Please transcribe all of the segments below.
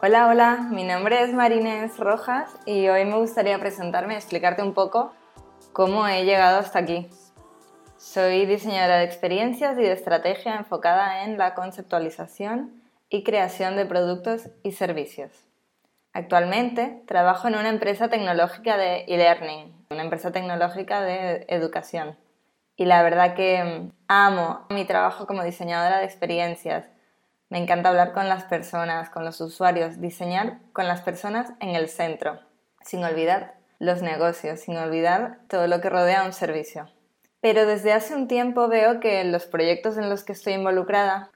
Hola, hola, mi nombre es Marinés Rojas y hoy me gustaría presentarme y explicarte un poco cómo he llegado hasta aquí. Soy diseñadora de experiencias y de estrategia enfocada en la conceptualización y creación de productos y servicios. Actualmente trabajo en una empresa tecnológica de e-learning, una empresa tecnológica de educación. Y la verdad que amo mi trabajo como diseñadora de experiencias me encanta hablar con las personas, con los usuarios, diseñar con las personas en el centro, sin olvidar los negocios, sin olvidar todo lo que rodea un servicio. Pero desde hace un tiempo veo que los proyectos en los que estoy involucrada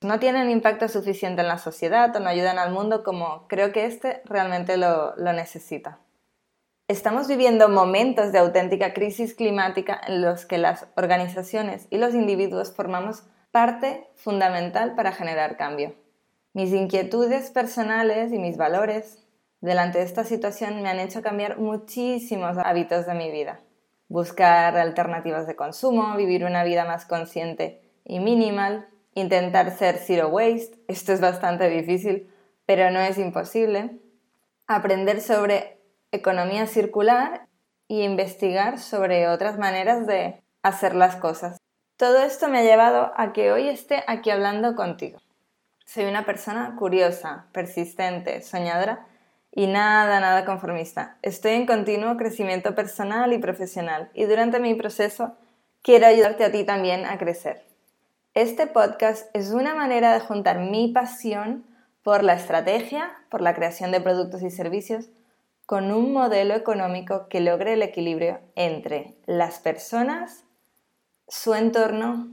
no tienen impacto suficiente en la sociedad o no ayudan al mundo como creo que este realmente lo, lo necesita. Estamos viviendo momentos de auténtica crisis climática en los que las organizaciones y los individuos formamos parte fundamental para generar cambio. Mis inquietudes personales y mis valores delante de esta situación me han hecho cambiar muchísimos hábitos de mi vida. Buscar alternativas de consumo, vivir una vida más consciente y minimal, intentar ser zero waste, esto es bastante difícil, pero no es imposible. Aprender sobre economía circular y investigar sobre otras maneras de hacer las cosas. Todo esto me ha llevado a que hoy esté aquí hablando contigo. Soy una persona curiosa, persistente, soñadora y nada, nada conformista. Estoy en continuo crecimiento personal y profesional y durante mi proceso quiero ayudarte a ti también a crecer. Este podcast es una manera de juntar mi pasión por la estrategia, por la creación de productos y servicios, con un modelo económico que logre el equilibrio entre las personas su entorno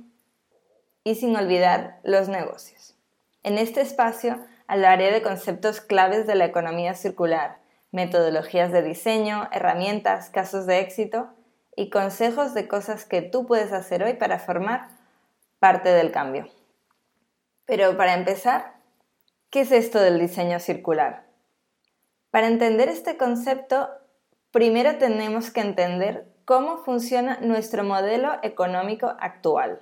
y sin olvidar los negocios. En este espacio hablaré de conceptos claves de la economía circular, metodologías de diseño, herramientas, casos de éxito y consejos de cosas que tú puedes hacer hoy para formar parte del cambio. Pero para empezar, ¿qué es esto del diseño circular? Para entender este concepto, primero tenemos que entender cómo funciona nuestro modelo económico actual.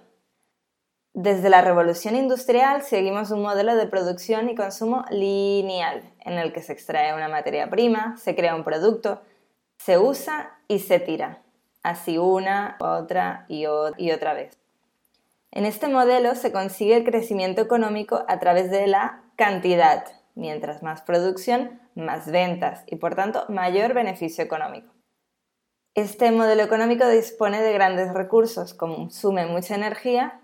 Desde la revolución industrial seguimos un modelo de producción y consumo lineal, en el que se extrae una materia prima, se crea un producto, se usa y se tira, así una, otra y, y otra vez. En este modelo se consigue el crecimiento económico a través de la cantidad, mientras más producción, más ventas y por tanto mayor beneficio económico. Este modelo económico dispone de grandes recursos, consume mucha energía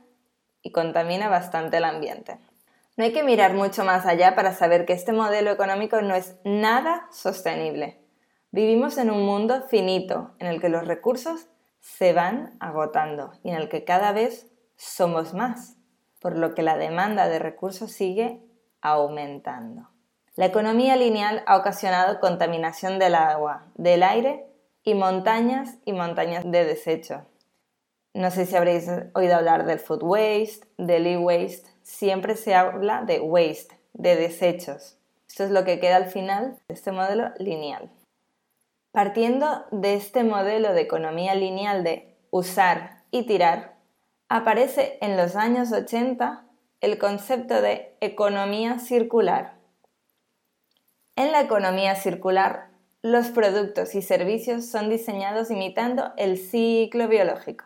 y contamina bastante el ambiente. No hay que mirar mucho más allá para saber que este modelo económico no es nada sostenible. Vivimos en un mundo finito en el que los recursos se van agotando y en el que cada vez somos más, por lo que la demanda de recursos sigue aumentando. La economía lineal ha ocasionado contaminación del agua, del aire y montañas y montañas de desecho. No sé si habréis oído hablar del food waste, del e-waste. Siempre se habla de waste, de desechos. Esto es lo que queda al final de este modelo lineal. Partiendo de este modelo de economía lineal de usar y tirar, aparece en los años 80 el concepto de economía circular. En la economía circular los productos y servicios son diseñados imitando el ciclo biológico,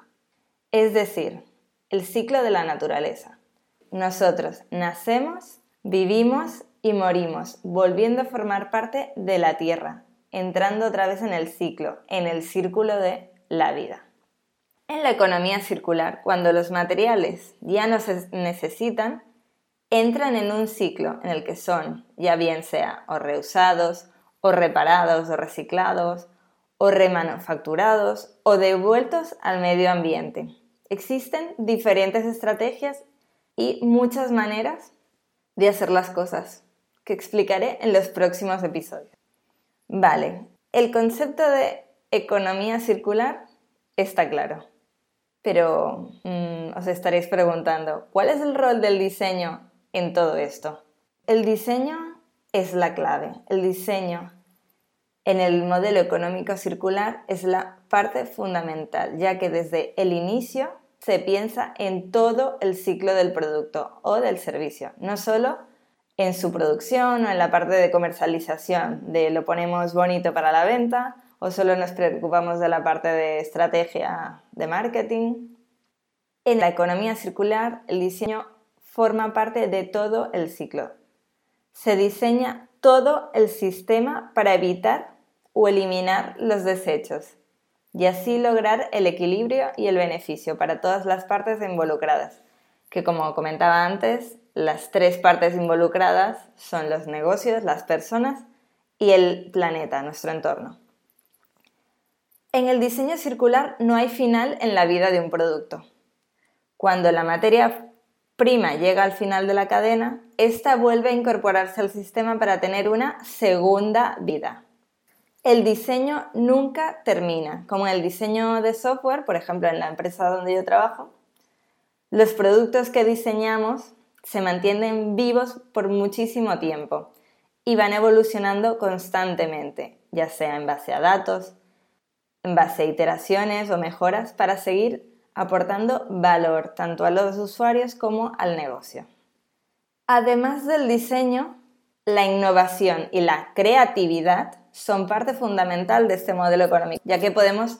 es decir, el ciclo de la naturaleza. Nosotros nacemos, vivimos y morimos, volviendo a formar parte de la Tierra, entrando otra vez en el ciclo, en el círculo de la vida. En la economía circular, cuando los materiales ya no se necesitan, entran en un ciclo en el que son, ya bien sea o reusados, o reparados o reciclados, o remanufacturados o devueltos al medio ambiente. Existen diferentes estrategias y muchas maneras de hacer las cosas, que explicaré en los próximos episodios. Vale, el concepto de economía circular está claro. Pero mm, os estaréis preguntando, ¿cuál es el rol del diseño en todo esto? El diseño es la clave. El diseño en el modelo económico circular es la parte fundamental, ya que desde el inicio se piensa en todo el ciclo del producto o del servicio, no solo en su producción o en la parte de comercialización, de lo ponemos bonito para la venta o solo nos preocupamos de la parte de estrategia de marketing. En la economía circular, el diseño forma parte de todo el ciclo. Se diseña todo el sistema para evitar o eliminar los desechos y así lograr el equilibrio y el beneficio para todas las partes involucradas, que como comentaba antes, las tres partes involucradas son los negocios, las personas y el planeta, nuestro entorno. En el diseño circular no hay final en la vida de un producto. Cuando la materia prima llega al final de la cadena, esta vuelve a incorporarse al sistema para tener una segunda vida. El diseño nunca termina, como en el diseño de software, por ejemplo, en la empresa donde yo trabajo. Los productos que diseñamos se mantienen vivos por muchísimo tiempo y van evolucionando constantemente, ya sea en base a datos, en base a iteraciones o mejoras para seguir aportando valor tanto a los usuarios como al negocio. Además del diseño, la innovación y la creatividad son parte fundamental de este modelo económico, ya que podemos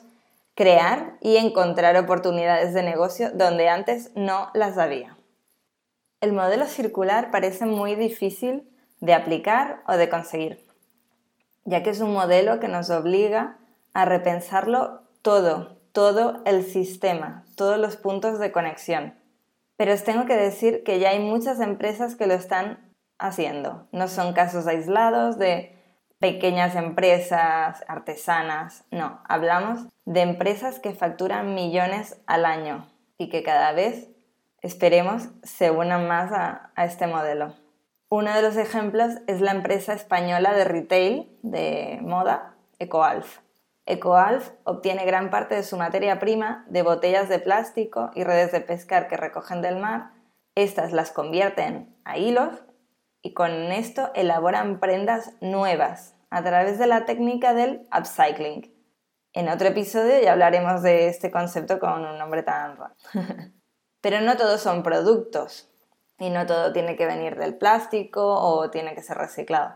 crear y encontrar oportunidades de negocio donde antes no las había. El modelo circular parece muy difícil de aplicar o de conseguir, ya que es un modelo que nos obliga a repensarlo todo, todo el sistema, todos los puntos de conexión. Pero os tengo que decir que ya hay muchas empresas que lo están haciendo. No son casos aislados de pequeñas empresas artesanas, no, hablamos de empresas que facturan millones al año y que cada vez, esperemos, se unan más a, este modelo. Uno de los ejemplos es la empresa española de retail de moda, EcoAlf. EcoAlf obtiene gran parte de su materia prima de botellas de plástico y redes de pescar que recogen del mar. Estas las convierten a hilos y con esto elaboran prendas nuevas a través de la técnica del upcycling. En otro episodio ya hablaremos de este concepto con un nombre tan raro. Pero no todos son productos y no todo tiene que venir del plástico o tiene que ser reciclado.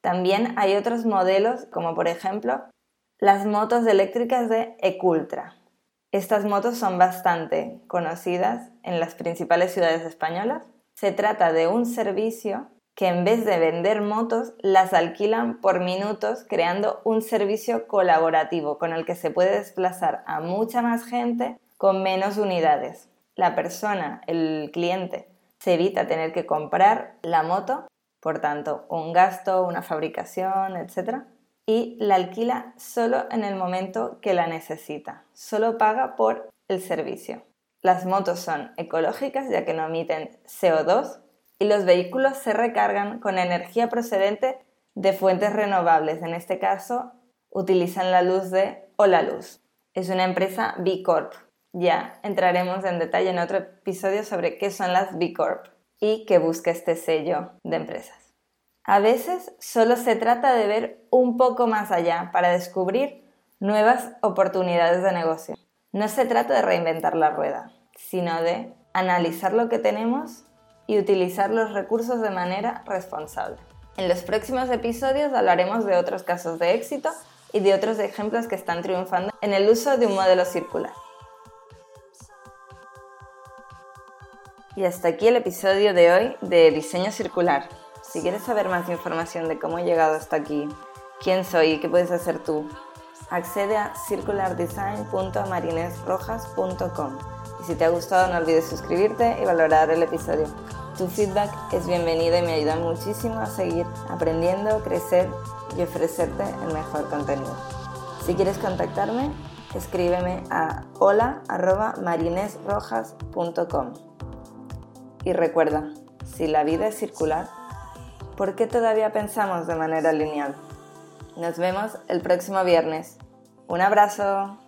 También hay otros modelos, como por ejemplo las motos eléctricas de Ecultra. Estas motos son bastante conocidas en las principales ciudades españolas. Se trata de un servicio que en vez de vender motos, las alquilan por minutos, creando un servicio colaborativo con el que se puede desplazar a mucha más gente con menos unidades. La persona, el cliente, se evita tener que comprar la moto, por tanto, un gasto, una fabricación, etc. Y la alquila solo en el momento que la necesita, solo paga por el servicio. Las motos son ecológicas ya que no emiten CO2 y los vehículos se recargan con energía procedente de fuentes renovables. En este caso, utilizan la luz de Hola Luz. Es una empresa B Corp. Ya entraremos en detalle en otro episodio sobre qué son las B Corp y qué busca este sello de empresas. A veces solo se trata de ver un poco más allá para descubrir nuevas oportunidades de negocio. No se trata de reinventar la rueda, sino de analizar lo que tenemos y utilizar los recursos de manera responsable. En los próximos episodios hablaremos de otros casos de éxito y de otros ejemplos que están triunfando en el uso de un modelo circular. Y hasta aquí el episodio de hoy de Diseño Circular. Si quieres saber más información de cómo he llegado hasta aquí, quién soy y qué puedes hacer tú, accede a circulardesign.marinesrojas.com. Y si te ha gustado no olvides suscribirte y valorar el episodio. Tu feedback es bienvenido y me ayuda muchísimo a seguir aprendiendo, crecer y ofrecerte el mejor contenido. Si quieres contactarme, escríbeme a hola.marinesrojas.com. Y recuerda, si la vida es circular, ¿por qué todavía pensamos de manera lineal? Nos vemos el próximo viernes. Un abrazo.